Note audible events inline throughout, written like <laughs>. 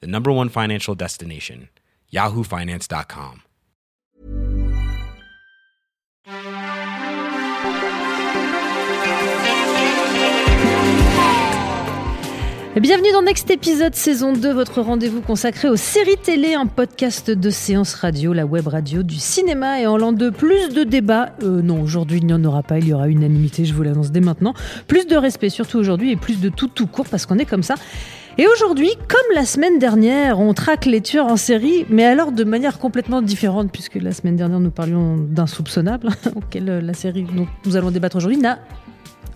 the number one financial destination, yahoofinance.com. Bienvenue dans Next épisode saison 2, votre rendez-vous consacré aux séries télé, un podcast de séance radio, la web radio du cinéma et en l'an 2, plus de débats. Euh, non, aujourd'hui il n'y en aura pas, il y aura unanimité, je vous l'annonce dès maintenant. Plus de respect surtout aujourd'hui et plus de tout tout court parce qu'on est comme ça. Et aujourd'hui, comme la semaine dernière, on traque les tueurs en série, mais alors de manière complètement différente, puisque la semaine dernière nous parlions d'insoupçonnable, <laughs> auquel euh, la série dont nous allons débattre aujourd'hui n'a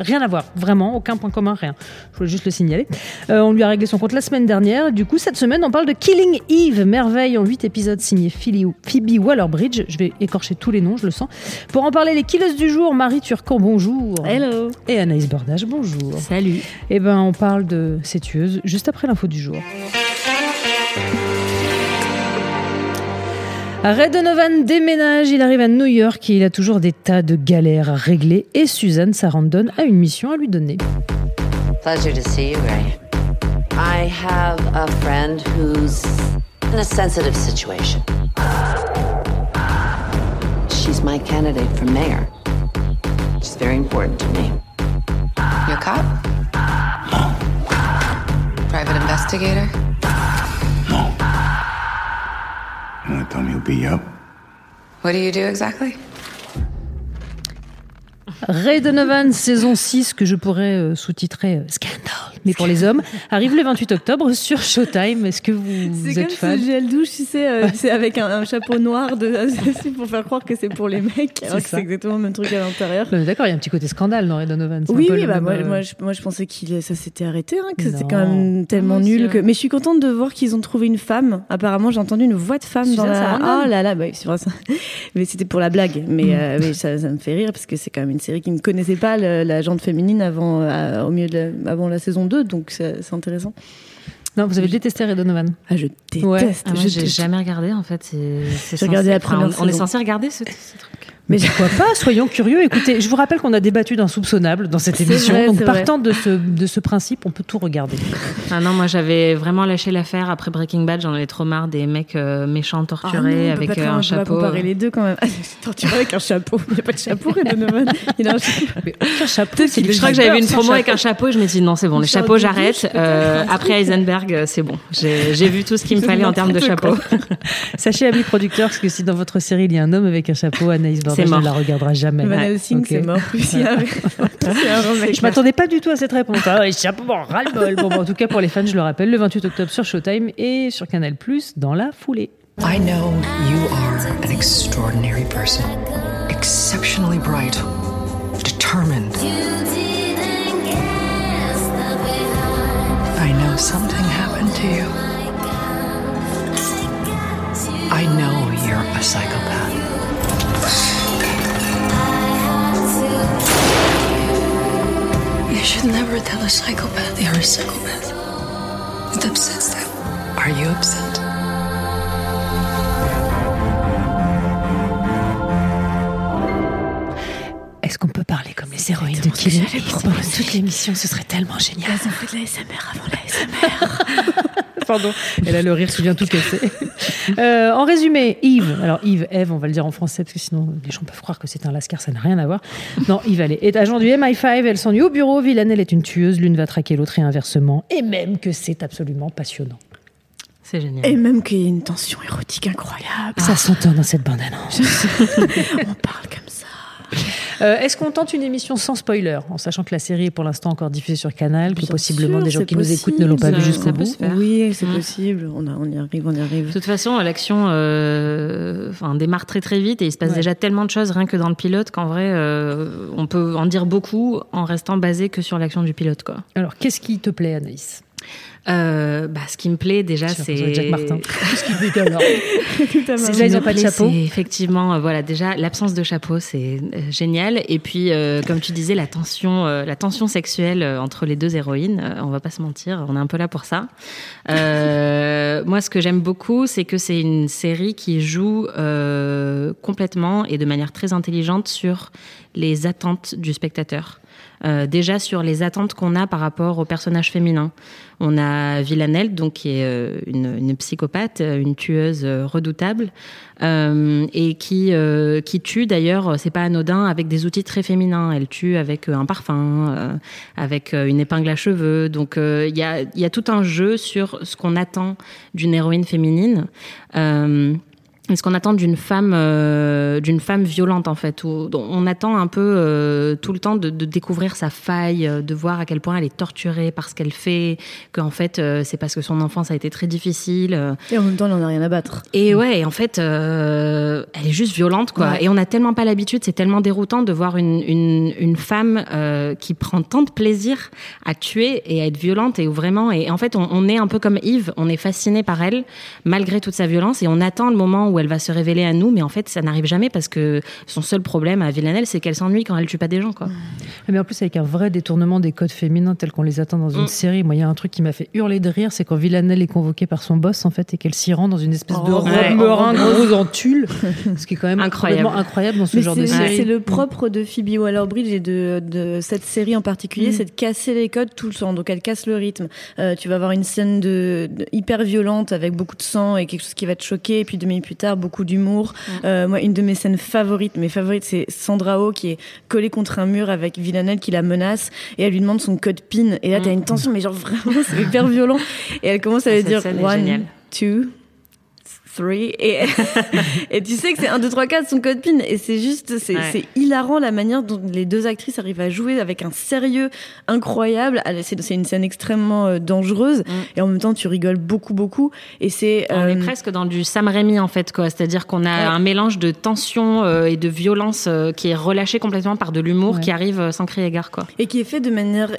Rien à voir, vraiment, aucun point commun, rien. Je voulais juste le signaler. Euh, on lui a réglé son compte la semaine dernière. Du coup, cette semaine, on parle de Killing Eve, merveille en 8 épisodes signé Phoebe Waller-Bridge. Je vais écorcher tous les noms, je le sens. Pour en parler, les killeuses du jour, Marie Turcan, bonjour. Hello. Et Anaïs Bordage, bonjour. Salut. Eh ben, on parle de ces tueuses juste après l'info du jour. Ray Donovan déménage, il arrive à New York et il a toujours des tas de galères à régler et Suzanne Sarandon a une mission à lui donner. Pleasure to see you, Ray. I have a friend who's in a sensitive situation. She's my candidate for mayor. She's very important to me. You a cop? Private investigator? You want to tell me who beat you up? What do you do exactly? Ray Donovan, saison 6, que je pourrais euh, sous-titrer euh, Scandal, mais pour les hommes, arrive le 28 octobre sur Showtime. Est-ce que vous, vous C'est êtes comme fan? Ce gel douche, tu sais, euh, c'est avec un, un chapeau noir de, <laughs> pour faire croire que c'est pour les mecs, alors que c'est exactement le même truc à l'intérieur. D'accord, il y a un petit côté scandale dans Ray Donovan. c'est un Oui, oui, bah même, moi, euh, moi, je, moi je pensais qu'il ça s'était arrêté, hein, que c'était quand même tellement nul. Que... Mais je suis contente de voir qu'ils ont trouvé une femme. Apparemment, j'ai entendu une voix de femme dans la. Sarandon. Oh là là, bah, oui, c'est vrai ça. <laughs> Mais c'était pour la blague. Mais, euh, <laughs> mais ça, ça me fait rire parce que c'est quand même une série qui ne connaissait pas le- la gente féminine avant, euh, au milieu de la, avant la saison 2, donc c'est intéressant. Non, vous avez détesté Ray Donovan. Ah, je déteste. Ouais. Ah, moi, je déteste. jamais regardé en fait. c'est- c'est J'ai regardé censé- la première enfin, on, on est censé regarder ce, ce truc. Mais pourquoi pas Soyons curieux. Écoutez, je vous rappelle qu'on a débattu d'insoupçonnable dans cette émission. vrai, donc, partant de ce, de ce principe, on peut tout regarder. Ah non, moi j'avais vraiment lâché l'affaire après Breaking Bad. J'en avais trop marre des mecs euh, méchants torturés Ah non, on avec euh, un on peut pas chapeau. comparer les deux quand même. <laughs> Ah, torturé avec un chapeau. Il n'y a pas de chapeau, Donovan. <laughs> Il a un chapeau. Un chapeau, c'est Je crois que j'avais vu une promo avec un chapeau et je me suis dit non, c'est bon, les chapeaux j'arrête. Euh, après Heisenberg, euh, c'est bon. J'ai j'ai vu tout ce qu'il me fallait en termes de chapeau. Sachez, amis producteurs, que si dans votre série il y a un homme avec un chapeau, Anaïs Bordage C'est ne mort. la regardera jamais. Van. Helsing, Ok. c'est mort. <laughs> Remake. Je m'attendais pas du tout à cette réponse. <laughs> Ouais, chapeau, ras-le-bol. Bon, bon, en tout cas, pour les fans, je le rappelle, le 28 octobre sur Showtime et sur Canal Plus dans la foulée. I know you are an extraordinary person. Exceptionally bright. Determined. I know something happened to you. I know you're a psychopath. You should never tell a psychopath you're a psychopath. It upsets them. Are you upset? Est-ce qu'on peut parler comme les héroïnes de Killing pendant toute l'émission Ce serait tellement génial. Elles ont fait de la SMR avant la SMR. <laughs> Pardon. Elle a le rire qui vient tout casser. <laughs> Euh, en résumé, Yves, alors Yves, Eve, on va le dire en français parce que sinon les gens peuvent croire que c'est un lascar, ça n'a rien à voir. Non, Yves, elle est agent du MI5, elle s'ennuie au bureau, Villanelle est une tueuse, l'une va traquer l'autre et inversement. Et même que c'est absolument passionnant. C'est génial. Et même qu'il y ait une tension érotique incroyable. Ça s'entend dans cette bande-annonce. On parle comme ça. <laughs> Euh, Est-ce qu'on tente une émission sans spoiler, en sachant que la série est pour l'instant encore diffusée sur Canal, que Bien possiblement sûr, des gens qui nous écoutent ne l'ont pas vu ça- jusqu'au bout. Oui, c'est Mm. possible. On, a- on y arrive, on y De arrive. toute façon, l'action euh, enfin, démarre très très vite et il se passe Ouais. déjà tellement de choses rien que dans le pilote qu'en vrai, euh, on peut en dire beaucoup en restant basé que sur l'action du pilote. Quoi. Alors, qu'est-ce qui te plaît, Anaïs? Euh, bah, ce qui me plaît déjà, c'est Jack Martin. <laughs> Qu'est-ce qu'il fait alors Tout à Ce fait. qui Déjà, pas de chapeau. c'est Effectivement, euh, voilà, déjà l'absence de chapeau, c'est euh, génial. Et puis, euh, comme tu disais, la tension, euh, la tension sexuelle euh, entre les deux héroïnes. euh, on va pas se mentir, on est un peu là pour ça. Euh, <laughs> moi, ce que j'aime beaucoup, c'est que c'est une série qui joue euh, complètement et de manière très intelligente sur les attentes du spectateur. Euh, déjà sur les attentes qu'on a par rapport aux personnages féminins. On a Villanelle, donc qui est euh, une, psychopathe, euh, une tueuse redoutable, et qui qui tue d'ailleurs, c'est pas anodin, avec des outils très féminins. Elle tue avec un parfum, avec une épingle à cheveux. Donc il y a y a tout un jeu sur ce qu'on attend d'une héroïne féminine. Ce qu'on attend d'une femme, euh, d'une femme violente en fait, où on attend un peu euh, tout le temps de, de découvrir sa faille, euh, de voir à quel point elle est torturée par ce qu'elle fait, qu'en fait euh, c'est parce que son enfance a été très difficile. euh, Et en même temps, elle en a rien à battre. et ouais, en fait, euh, elle est juste violente, quoi. Ouais. Et on a tellement pas l'habitude, c'est tellement déroutant de voir une, une, une femme euh, qui prend tant de plaisir à tuer et à être violente et où vraiment. Et en fait, on, on est un peu comme Yves, on est fasciné par elle malgré toute sa violence et on attend le moment où elle va se révéler à nous, mais en fait, ça n'arrive jamais parce que son seul problème à Villanelle, c'est qu'elle s'ennuie quand elle tue pas des gens, quoi. Mais en plus, avec un vrai détournement des codes féminins tels qu'on les attend dans une Mm. série. Moi, il y a un truc qui m'a fait hurler de rire, c'est quand Villanelle est convoquée par son boss, en fait, et qu'elle s'y rend dans une espèce de Oh, robe ouais. meringue rose en tulle. ce qui est quand même <laughs> Incroyable. incroyable dans ce Mais genre de c'est série. c'est le propre de Phoebe Waller-Bridge et de, de cette série en particulier, Mm. c'est de casser les codes tout le temps. Donc elle casse le rythme. Euh, tu vas avoir une scène de, de- hyper violente avec beaucoup de sang et quelque chose qui va te choquer. Et puis deux minutes plus tard, beaucoup d'humour. Euh, moi, une de mes scènes favorites, mes favorites, c'est Sandra Oh qui est collée contre un mur avec Villanelle qui la menace et elle lui demande son code PIN. Et là, t'as une tension, mais genre vraiment, c'est hyper violent. Et elle commence à Ah, lui dire one, two, three. Et, <laughs> et tu sais que c'est 1, 2, 3, 4 son code PIN. Et c'est juste, c'est Ouais. hilarant la manière dont les deux actrices arrivent à jouer avec un sérieux incroyable. C'est une scène extrêmement euh, dangereuse. Et en même temps, tu rigoles beaucoup, beaucoup. Et c'est. On est euh, presque dans du Sam Raimi en fait, quoi. C'est-à-dire qu'on a Ouais. un mélange de tension euh, et de violence qui est relâché complètement par de l'humour Ouais. qui arrive sans crier gare, quoi. et qui est fait de manière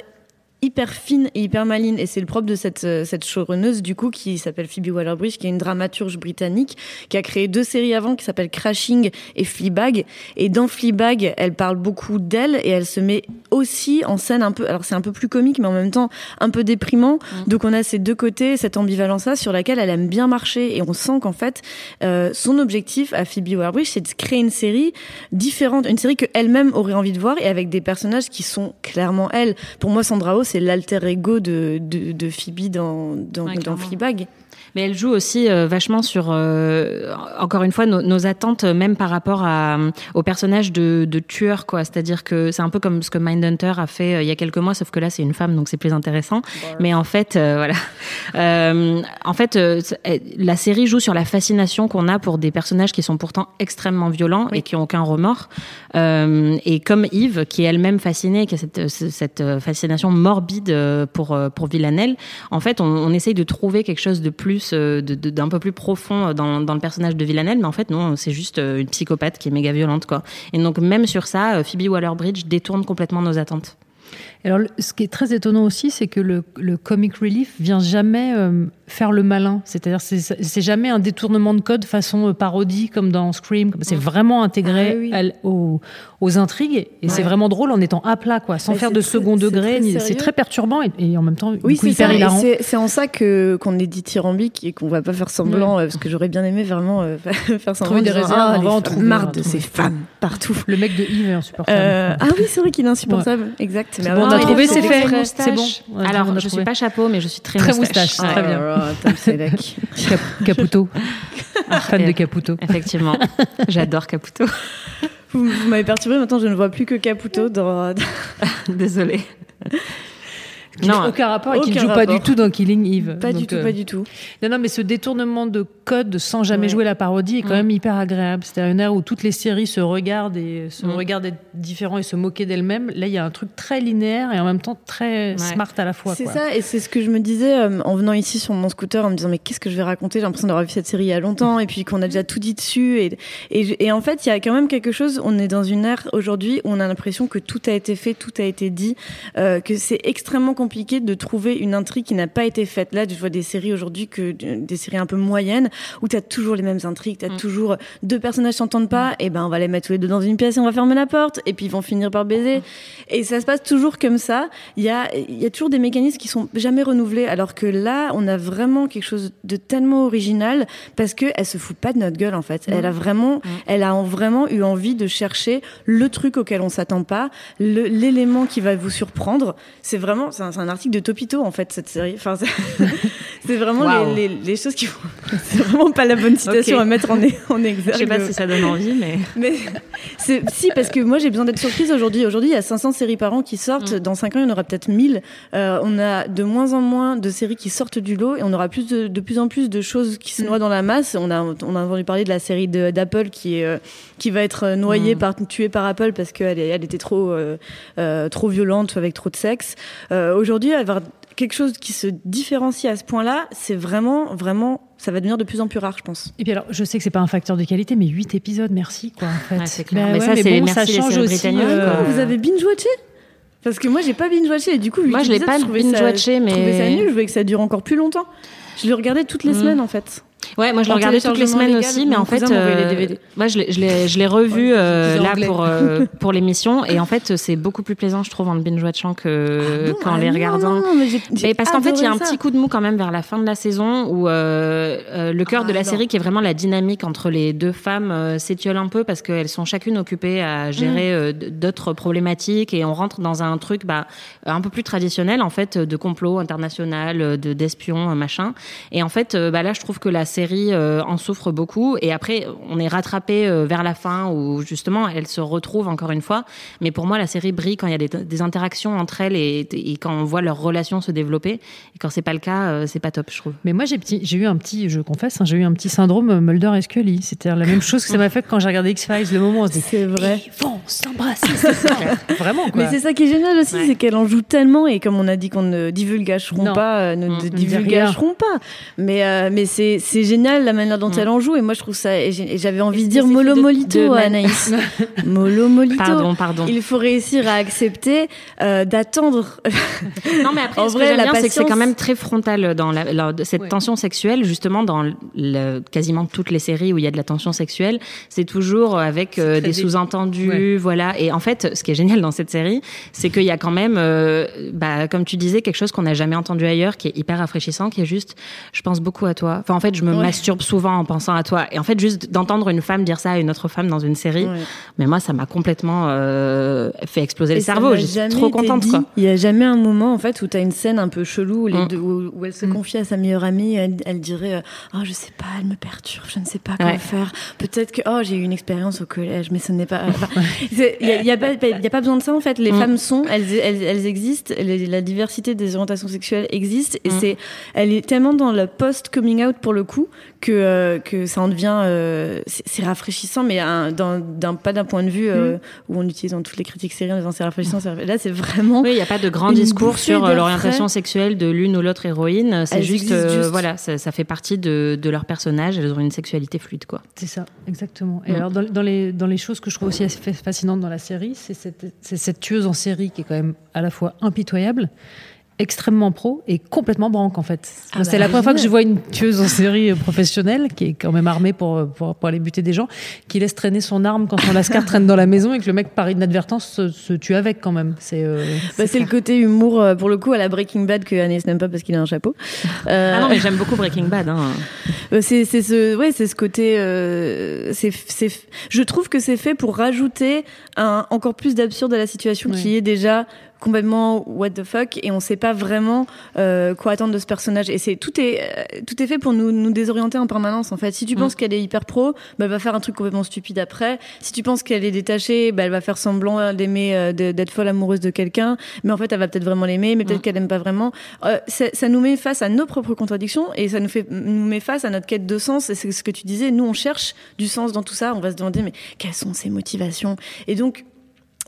hyper fine et hyper maligne et c'est le propre de cette euh, cette showrunneuse du coup qui s'appelle Phoebe Waller-Bridge qui est une dramaturge britannique qui a créé deux séries avant qui s'appellent Crashing et Fleabag. Et dans Fleabag elle parle beaucoup d'elle et elle se met aussi en scène un peu alors c'est un peu plus comique mais en même temps un peu déprimant. Donc on a ces deux côtés cette ambivalence là sur laquelle elle aime bien marcher. Et on sent qu'en fait euh, son objectif à Phoebe Waller-Bridge c'est de créer une série différente une série que elle-même aurait envie de voir et avec des personnages qui sont clairement elle. Pour moi Sandra Oh c'est l'alter ego de, de, de Phoebe dans, dans, Ouais, dans clairement. Fleabag. Mais elle joue aussi euh, vachement sur, euh, encore une fois, nos, nos attentes, euh, même par rapport à, euh, au personnage de, de tueur, quoi. C'est-à-dire que c'est un peu comme ce que Mindhunter a fait euh, il y a quelques mois, sauf que là, c'est une femme, donc c'est plus intéressant. Mais en fait, euh, voilà. <laughs> Euh, en fait, la série joue sur la fascination qu'on a pour des personnages qui sont pourtant extrêmement violents et qui ont aucun remords. Euh, et comme Yves, qui est elle-même fascinée, qui a cette, cette fascination morbide pour, pour Villanelle, en fait, on, on essaye de trouver quelque chose de plus, euh, d'un peu plus profond dans, dans le personnage de Villanelle, mais en fait, non, c'est juste euh, une psychopathe qui est méga violente, quoi. Et donc, même sur ça, euh, Phoebe Waller-Bridge détourne complètement nos attentes. Alors, ce qui est très étonnant aussi, c'est que le, comic relief vient jamais euh, faire le malin. C'est-à-dire, c'est jamais un détournement de code façon euh, parodie comme dans Scream. C'est vraiment intégré Ah oui, à aux, aux intrigues et c'est vraiment drôle en étant à plat, quoi, sans Mais faire de très- second degré. C'est très perturbant et, et en même temps, Oui, coup, hyper hilarant. c'est- en ça que qu'on est dithyrambique et qu'on va pas faire semblant, euh, parce que j'aurais bien aimé vraiment euh, <laughs> faire semblant. Trouver des réserves, ah, on va en trouver, marre de ces femmes partout. Le mec de Yves est insupportable. Euh, ah oui, c'est vrai qu'il est insupportable. Exact. Mais bon, on a ah, est trouvé, c'est fait. C'est bon. Ouais, on Alors, a je suis pas chapeau, mais je suis très, Très moustache. très Ouais. bien. Tom Selleck. Cap- Caputo. Fan de Caputo. Effectivement. J'adore Caputo. Vous, vous m'avez perturbé, maintenant je ne vois plus que Caputo dans. Désolée. Qui n'a aucun rapport et qui ne joue pas rapport. du tout dans Killing Eve. Pas du tout, euh, pas du tout. Non, non, mais ce détournement de code sans jamais Ouais. jouer la parodie est quand même hyper agréable. C'est-à-dire une ère où toutes les séries se regardent et se regardent être différents et se moquer d'elles-mêmes. Là, il y a un truc très linéaire et en même temps très Ouais. smart à la fois. C'est ça, et c'est ce que je me disais euh, en venant ici sur mon scooter, en me disant mais qu'est-ce que je vais raconter? J'ai l'impression d'avoir vu cette série il y a longtemps, et puis qu'on a déjà tout dit dessus. Et, et en fait, il y a quand même quelque chose. On est dans une ère aujourd'hui où on a l'impression que tout a été fait, tout a été dit, euh, que c'est extrêmement compliqué compliqué de trouver une intrigue qui n'a pas été faite. Là, je vois des séries aujourd'hui que des séries un peu moyennes où tu as toujours les mêmes intrigues, tu as toujours deux personnages s'entendent pas, et ben on va les mettre tous les deux dans une pièce et on va fermer la porte et puis ils vont finir par baiser. Et ça se passe toujours comme ça. Il y a il y a toujours des mécanismes qui sont jamais renouvelés alors que là, on a vraiment quelque chose de tellement original parce que elle se fout pas de notre gueule en fait. Elle a vraiment elle a en- vraiment eu envie de chercher le truc auquel on s'attend pas, l'élément qui va vous surprendre. C'est vraiment, c'est un, c'est un article de Topito en fait cette série. Enfin, c'est <laughs> vraiment les, les, les choses qui font. <laughs> C'est vraiment pas la bonne citation à mettre en, en exergue. Je sais pas si ça donne envie, mais. <laughs> Mais si parce que moi j'ai besoin d'être surprise aujourd'hui. Aujourd'hui, il y a 500 séries par an qui sortent. Dans 5 ans, il y en aura peut-être 1000. Euh, on a de moins en moins de séries qui sortent du lot et on aura plus de, de plus en plus de choses qui se noient dans la masse. On a on a entendu parler de la série d'Apple qui est euh, qui va être noyée par tuée par Apple parce qu'elle elle était trop euh, euh, trop violente avec trop de sexe. Euh, aujourd'hui, avoir quelque chose qui se différencie à ce point-là, c'est vraiment vraiment ça va devenir de plus en plus rare, je pense. Et puis alors, je sais que c'est pas un facteur de qualité, mais 8 épisodes, merci quoi. En fait. Ouais, c'est clair. Bah Mais ouais, ça, c'est bon, merci ça les change aussi. euh, quoi. Vous avez binge-watché? Parce que moi, j'ai pas binge-watché et du coup, Moi, je l'ai pas binge-watché, mais- Je trouvais ça nul, je voulais que ça dure encore plus longtemps. Je le regardais toutes les Mhm. semaines en fait. Ouais, moi je le regardais toutes les semaines légal, aussi, mais en fait, les euh, DVD. moi je l'ai- revu euh, là pour euh, <laughs> pour l'émission, et en fait c'est beaucoup plus plaisant, je trouve, en le binge watchant que qu'en Ah les regardant. non, non, mais parce qu'en fait, il y a un ça. petit coup de mou quand même vers la fin de la saison où euh, le cœur Ah, de la non. série, qui est vraiment la dynamique entre les deux femmes, s'étiole un peu parce qu'elles sont chacune occupées à gérer d- d'autres problématiques et on rentre dans un truc bah, un peu plus traditionnel en fait de complot international, de d'espions, machin. Et en fait, bah, là, je trouve que la série euh, en souffre beaucoup. Et après, on est rattrapé euh, vers la fin où justement elle se retrouve encore une fois. Mais pour moi, la série brille quand il y a des, des interactions entre elles et, et quand on voit leurs relations se développer. Et quand c'est pas le cas, euh, c'est pas top, je trouve. Mais moi, j'ai petit- j'ai eu un petit, je confesse, hein, j'ai eu un petit syndrome Mulder et Scully. C'était la même chose que ça m'a fait quand j'ai regardé X-Files. Le moment où on se dit, C'est vrai. ils vont s'embrasser, c'est ça. <laughs> Vraiment, quoi. Mais c'est ça qui est génial aussi, Ouais. c'est qu'elle en joue tellement et comme on a dit qu'on ne divulgacheront Non. pas, ne ne pas. Mais euh, mais c'est c'est génial la manière dont Mm. elle en joue et moi je trouve ça et j'avais envie de dire mollo molito de. Anaïs. <laughs> mollo molito. Pardon, pardon. Il faut réussir à accepter euh, d'attendre. <laughs> Non, mais après, En ce vrai, que j'aime c'est que c'est patience- quand même très frontal dans la, la- de cette Ouais. tension sexuelle, justement, dans le- quasiment toutes les séries où il y a de la tension sexuelle. C'est toujours avec euh, des sous-entendus, Ouais. voilà. Et en fait, ce qui est génial dans cette série, c'est qu'il y a quand même, euh, bah, comme tu disais, quelque chose qu'on n'a jamais entendu ailleurs, qui est hyper rafraîchissant, qui est juste, je pense beaucoup à toi. Enfin, en fait, je me Ouais. masturbe souvent en pensant à toi. Et en fait, juste d'entendre une femme dire ça à une autre femme dans une série, Ouais. mais moi, ça m'a complètement euh, fait exploser le Et ça cerveau. jamais trop contente, quoi. Il y a jamais un moment en fait où tu as une scène un peu chelou où, les Mm. deux- où, où elle se confie à sa meilleure amie, elle, elle dirait euh, "Oh, je sais pas, elle me perturbe, je ne sais pas Ouais. faire. Peut-être que oh, j'ai eu une expérience au collège, mais ce n'est pas <laughs> il y, a- y a pas y a pas besoin de ça en fait. Les Mm. femmes sont, elles elles, elles existent, les- la diversité des orientations sexuelles existe et Mm. c'est elle est tellement dans le post coming out pour le coup que euh, que ça en devient euh, c'est rafraîchissant mais un- d'un d'un- pas d'un point de vue euh, où on utilise dans toutes les critiques séries en disant c'est rafraîchissant, là c'est vraiment Oui, il n'y a pas de grand discours sur l'orientation sexuelle de l'une ou l'autre héroïne. C'est juste, euh, juste. voilà, ça, ça fait partie de, de leur personnage. Elles ont une sexualité fluide, quoi. C'est ça, exactement. Et Mm. alors, dans, dans les, dans les choses que je trouve aussi assez fa- fascinantes dans la série, c'est cette, c'est cette tueuse en série qui est quand même à la fois impitoyable, extrêmement pro et complètement branque en fait. Ah c'est bah, la première fois que je vois une tueuse en série euh, professionnelle qui est quand même armée pour, pour, pour aller buter des gens, qui laisse traîner son arme quand son lascar traîne dans la maison et que le mec par inadvertance se, se tue avec quand même. C'est euh, Bah, c'est le côté humour, euh, pour le coup, à la Breaking Bad que Agnès n'aime pas parce qu'il a un chapeau. Euh, <laughs> Ah non, mais j'aime beaucoup Breaking Bad. Hein. euh, c'est c'est ce, ouais, c'est ce côté. Euh, c'est, c'est, je trouve que c'est fait pour rajouter un, encore plus d'absurde à la situation Ouais. qui est déjà complètement what the fuck et on sait pas vraiment euh, quoi attendre de ce personnage. Et c'est tout est euh, tout est fait pour nous nous désorienter en permanence en fait. Si tu Mm. penses qu'elle est hyper pro bah, elle va faire un truc complètement stupide après. Si tu penses qu'elle est détachée bah, elle va faire semblant d'aimer euh, d'être folle amoureuse de quelqu'un. Mais en fait elle va peut-être vraiment l'aimer mais peut-être Mm. qu'elle aime pas vraiment. Euh, ça, ça nous met face à nos propres contradictions et ça nous fait nous met face à notre quête de sens. Et c'est ce que tu disais nous on cherche du sens dans tout ça. On va se demander mais quelles sont ses motivations? Et donc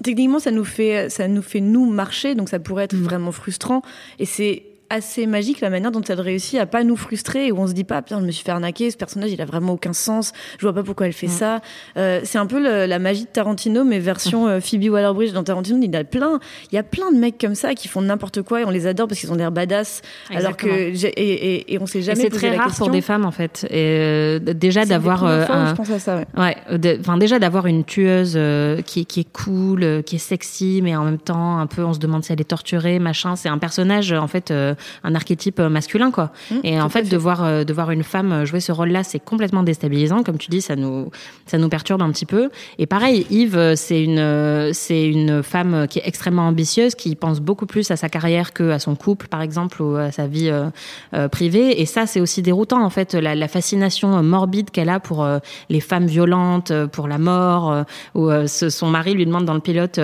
techniquement ça nous fait ça nous fait nous marcher donc ça pourrait être vraiment frustrant. Et c'est assez magique la manière dont elle réussit à pas nous frustrer et où on se dit pas, putain, je me suis fait arnaquer, ce personnage, il a vraiment aucun sens, je vois pas pourquoi elle fait ça. Euh, c'est un peu le- la magie de Tarantino, mais version euh, Phoebe Waller-Bridge dans Tarantino, il y a plein, il y a plein de mecs comme ça qui font n'importe quoi et on les adore parce qu'ils ont l'air badass, alors que, et, et, et on Et jamais c'est très la rare question. pour des femmes en fait. Et euh, déjà d'avoir euh, je pense à ça, ouais. Ouais, de- déjà d'avoir une tueuse qui, qui est cool, qui est sexy, mais en même temps un peu on se demande si elle est torturée, machin. C'est un personnage en fait, euh, un archétype euh, masculin quoi. et en Mmh, tout à fait, fait. de voir euh, de voir une femme euh, jouer ce rôle-là, c'est complètement déstabilisant. Comme tu dis, ça nous ça nous perturbe un petit peu. Et pareil, Yves, c'est une c'est une femme qui est extrêmement ambitieuse, qui pense beaucoup plus à sa carrière que à son couple par exemple ou à sa vie euh, euh, privée. Et ça, c'est aussi déroutant en fait, la, la fascination morbide qu'elle a pour euh, les femmes violentes, pour la mort. où ce- son mari lui demande dans le pilote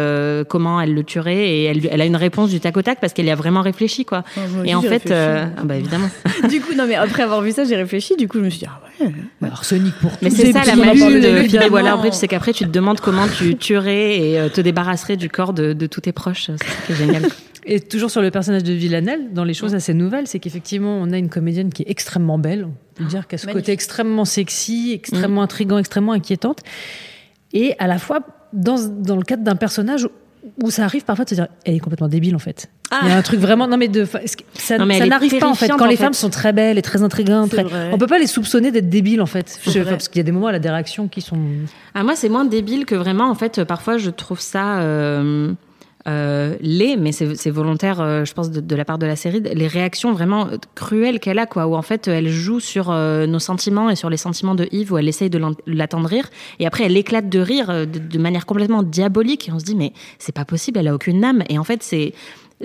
comment elle le tuerait et elle, elle a une réponse du tac au tac parce qu'elle y a vraiment réfléchi quoi. Ah, et en fait, euh, ah bah évidemment. <laughs> du coup, non, mais après avoir vu ça, j'ai réfléchi. Du coup, je me suis dit, ah ouais. Arsenic pour Mais tous c'est ça la magie de Phoebe. Waller-Bridge, c'est qu'après tu te demandes comment tu tuerais et euh, te débarrasserais du corps de, de tous tes proches. C'est ça qui est génial. Et toujours sur le personnage de Villanelle, dans les choses assez nouvelles, c'est qu'effectivement, on a une comédienne qui est extrêmement belle. On peut dire qu'elle a ce magnifique. côté extrêmement sexy, extrêmement intrigant, extrêmement inquiétante. Et à la fois, dans, dans le cadre d'un personnage où ça arrive parfois de se dire, elle est complètement débile en fait. Il y a un truc vraiment, non mais de, ça, n'arrive pas en fait. Quand en les fait. femmes sont très belles et très intrigantes, très- on peut pas les soupçonner d'être débiles en fait. Je- parce qu'il y a des moments, elle a des réactions qui sont. Ah, moi, c'est moins débile que vraiment, en fait, parfois, je trouve ça euh, euh, laid, mais c'est volontaire, euh, je pense, de, de la part de la série, les réactions vraiment cruelles qu'elle a, quoi, où en fait, elle joue sur euh, nos sentiments et sur les sentiments de Yves, où elle essaye de l'attendrir, et après, elle éclate de rire de, de manière complètement diabolique, et on se dit, mais c'est pas possible, elle a aucune âme, et en fait, c'est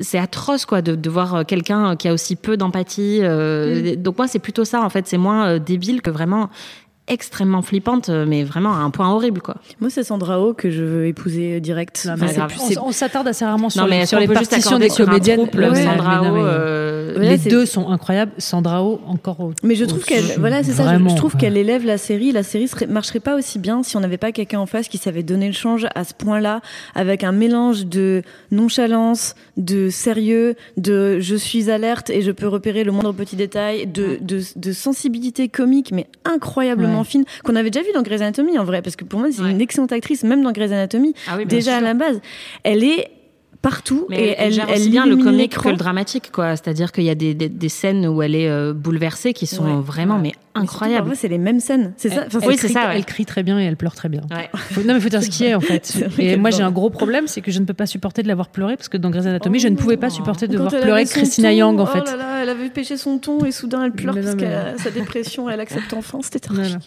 c'est atroce quoi de, de voir euh, quelqu'un qui a aussi peu d'empathie euh, donc moi c'est plutôt ça en fait. C'est moins euh, débile que vraiment extrêmement flippante euh, mais vraiment à un point horrible quoi Moi, c'est Sandra Oh que je veux épouser euh, direct. Non, Enfin, mais c'est grave. plus- on c'est- on s'attarde assez rarement sur, non mais les, sur partitions des comédiennes. couple, Ouais, mais Sandra non, mais- euh, Voilà, les c'est- deux sont incroyables. Sandra Oh, encore au- Mais je trouve qu'elle, voilà, c'est ça. Je, trouve qu'elle élève la série. La série serait, marcherait pas aussi bien si on n'avait pas quelqu'un en face qui savait donner le change à ce point-là, avec un mélange de nonchalance, de sérieux, de je suis alerte et je peux repérer le moindre petit détail, de, de, de sensibilité comique, mais incroyablement Ouais. fine, qu'on avait déjà vu dans Grey's Anatomy en vrai, parce que pour moi c'est Ouais. une excellente actrice, même dans Grey's Anatomy. Ah oui, déjà à la base, elle est partout mais et elle, gère bien le comique que le dramatique quoi c'est-à-dire qu'il y a des, des, des scènes où elle est euh, bouleversée qui sont Ouais. vraiment mais Mais surtout, incroyables parfois, c'est les mêmes scènes. C'est ça. Elle- Enfin, elle oui, crie- c'est ça, ouais. Elle crie très bien et elle pleure très bien. Ouais. Faut- non, mais faut dire ce qui est en <laughs> fait. Et moi, j'ai un gros problème, c'est que je ne peux pas supporter de l'avoir pleuré parce que dans Grey's Anatomy, je ne pouvais pas supporter de voir pleurer Christina Yang en oh fait. là là, elle avait pêché son ton et soudain elle pleure Mais parce a sa dépression, elle accepte enfin. C'était. Terrible.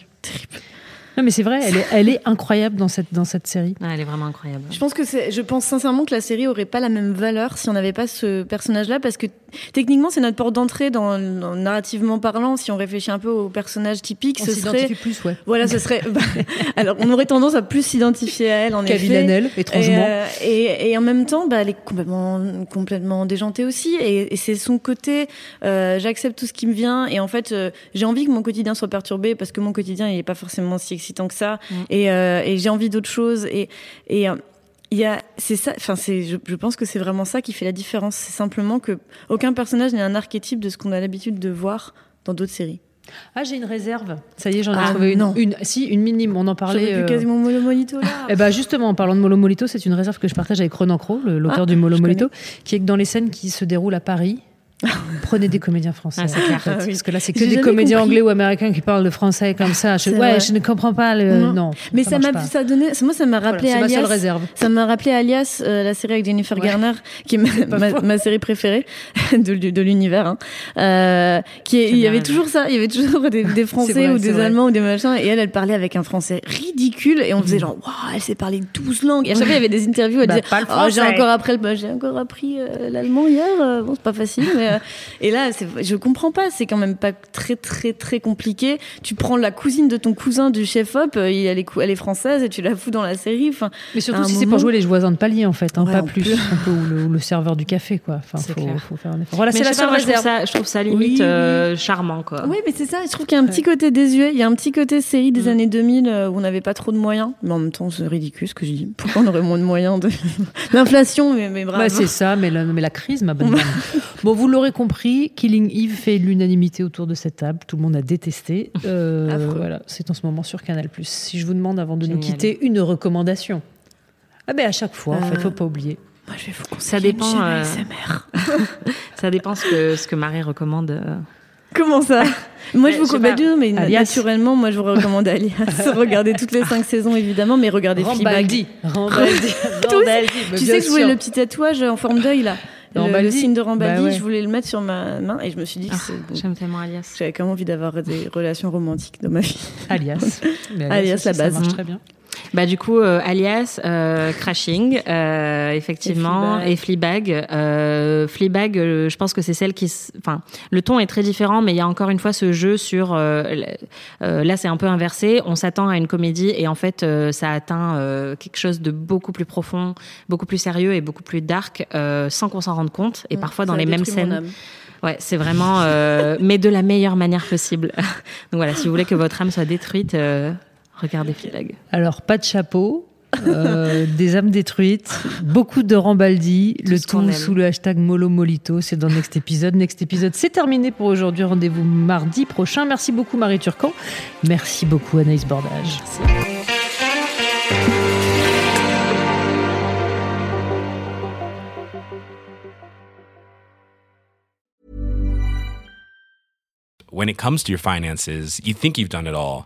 Non, mais c'est vrai, elle est, elle est incroyable dans cette, dans cette série. Elle est vraiment incroyable Je pense que c'est, je pense sincèrement que la série aurait pas la même valeur si on n'avait pas ce personnage-là parce que techniquement c'est notre porte d'entrée dans, dans- narrativement parlant. Si on réfléchit un peu au personnage typique, On ce serait plus, ouais. voilà, ce serait. bah, <laughs> alors on aurait tendance à plus s'identifier à elle en effet. Villanelle, Et, étrangement. euh, et, et en même temps, bah, elle est complètement, complètement déjantée aussi. Et, et c'est son côté, euh, j'accepte tout ce qui me vient. Et en fait, euh, j'ai envie que mon quotidien soit perturbé parce que mon quotidien, il est pas forcément si excitant que ça. Mm. Et, euh, et j'ai envie d'autre chose. Et, et euh, il y a, c'est ça, enfin, c'est, je, je pense que c'est vraiment ça qui fait la différence. C'est simplement que aucun personnage n'est un archétype de ce qu'on a l'habitude de voir dans d'autres séries. Ah, j'ai une réserve. Ça y est, j'en ai Ah, trouvé une, non. une. Si, une minime. On en parlait. Pu euh, quasiment Molo Molito là. Eh ben justement, en parlant de Molo Molito, c'est une réserve que je partage avec Ronan Crow, l'auteur Ah, du Molo Molito, qui est que dans les scènes qui se déroulent à Paris, prenez des comédiens français. Ah, c'est clair. en fait. Ah oui. Parce que là, c'est que J'ai des comédiens compris. anglais ou américains qui parlent de français comme ça. Je, ouais, vrai. je ne comprends pas le. Non. Non. Mais ça m'a, ça donnait, moi ça m'a Voilà, rappelé c'est ma seule Alias. réserve. Ça m'a rappelé Alias, euh, la série avec Jennifer Ouais. Garner, qui est ma, ma- ma série préférée <laughs> de, de l'univers. Hein. Euh, qui est, il y avait toujours ça, il y avait toujours des, des <laughs> Français vrai, ou des vrai. Allemands ou des machins, et elle, elle parlait avec un français ridicule, et on faisait genre, waouh, elle sait parler 12 langues. Et à chaque fois, il y avait des interviews, elle Bah, disait, pas le oh, j'ai français. encore appris, le- bah, j'ai encore appris l'allemand hier, euh, bon, c'est pas facile, mais, euh, et là, je comprends pas, c'est quand même pas très, très, très compliqué. Tu prends la cousine de ton cousin du chef-op, euh, elle est, cou- elle est française, et tu la fous dans la série, enfin, Mais surtout si c'est pour jouer les voisins de palier, en fait, hein, Ouais, pas plus. plus. Un peu, ou, le, ou le serveur du café, quoi. Enfin, faut, clair. faut faire un effort. Voilà, c'est la seule moi, je trouve réserve. ça je trouve ça limite Oui, euh, charmant quoi Oui, mais c'est ça. Je trouve qu'il y a un petit côté désuet. Il y a un petit côté série des Mm. années 2000 euh, où on n'avait pas trop de moyens. Mais en même temps, c'est ridicule ce que je dis. Pourquoi on aurait moins de moyens de <laughs> l'inflation mais, mais bravo. Bah, c'est ça, mais la, mais la crise, ma bonne. <laughs> Bon, vous l'aurez compris, Killing Eve fait l'unanimité autour de cette table. Tout le monde a détesté. <laughs> Euh, voilà, c'est en ce moment sur Canal+. Si je vous demande avant de nous quitter une recommandation. Ah ben à chaque fois, en fait, Euh, faut pas oublier. Moi, je vais vous conseiller Ça dépend, euh, ASMR. <laughs> Ça dépend ce que, ce que Marie recommande. euh. Comment ça? <laughs> Moi, je Euh, vous recommande, pas. mais Alias. naturellement, moi, je vous recommande Alias. regardez toutes les cinq saisons, évidemment, mais regardez Fleabag. Rambaldi. Rambaldi. Rambaldi. Tu sais que je voulais le petit tatouage en forme d'œil, là? Le, signe de Rambaldi, Bah ouais. je voulais le mettre sur ma main et je me suis dit que Ah. J'aime tellement Alias. J'avais quand même envie d'avoir des relations romantiques dans ma vie. Alias. <laughs> Mais Alias, aussi, la ça base. marche très bien. Bah du coup, euh, Alias, euh, Crashing, euh, effectivement, Et et Fleabag. Euh, Fleabag, euh, je pense que c'est celle qui, enfin, le ton est très différent, mais il y a encore une fois ce jeu sur, euh, là c'est un peu inversé. On s'attend à une comédie et en fait euh, ça atteint euh, quelque chose de beaucoup plus profond, beaucoup plus sérieux et beaucoup plus dark, euh, sans qu'on s'en rende compte. Et parfois dans les mêmes scènes. Ouais, c'est vraiment, euh, mais de la meilleure manière possible. <laughs> Donc voilà, si vous voulez que votre âme soit détruite, euh, regardez Fleabag. Alors, pas de chapeau, euh, <laughs> des âmes détruites, beaucoup de Rambaldi, le tout sous le hashtag Molo Molito. C'est dans Next Episode. Next Episode, c'est terminé pour aujourd'hui. Rendez-vous mardi prochain. Merci beaucoup, Marie Turcan. Merci beaucoup, Anaïs Bordage. When it comes to your finances, you think you've done it all.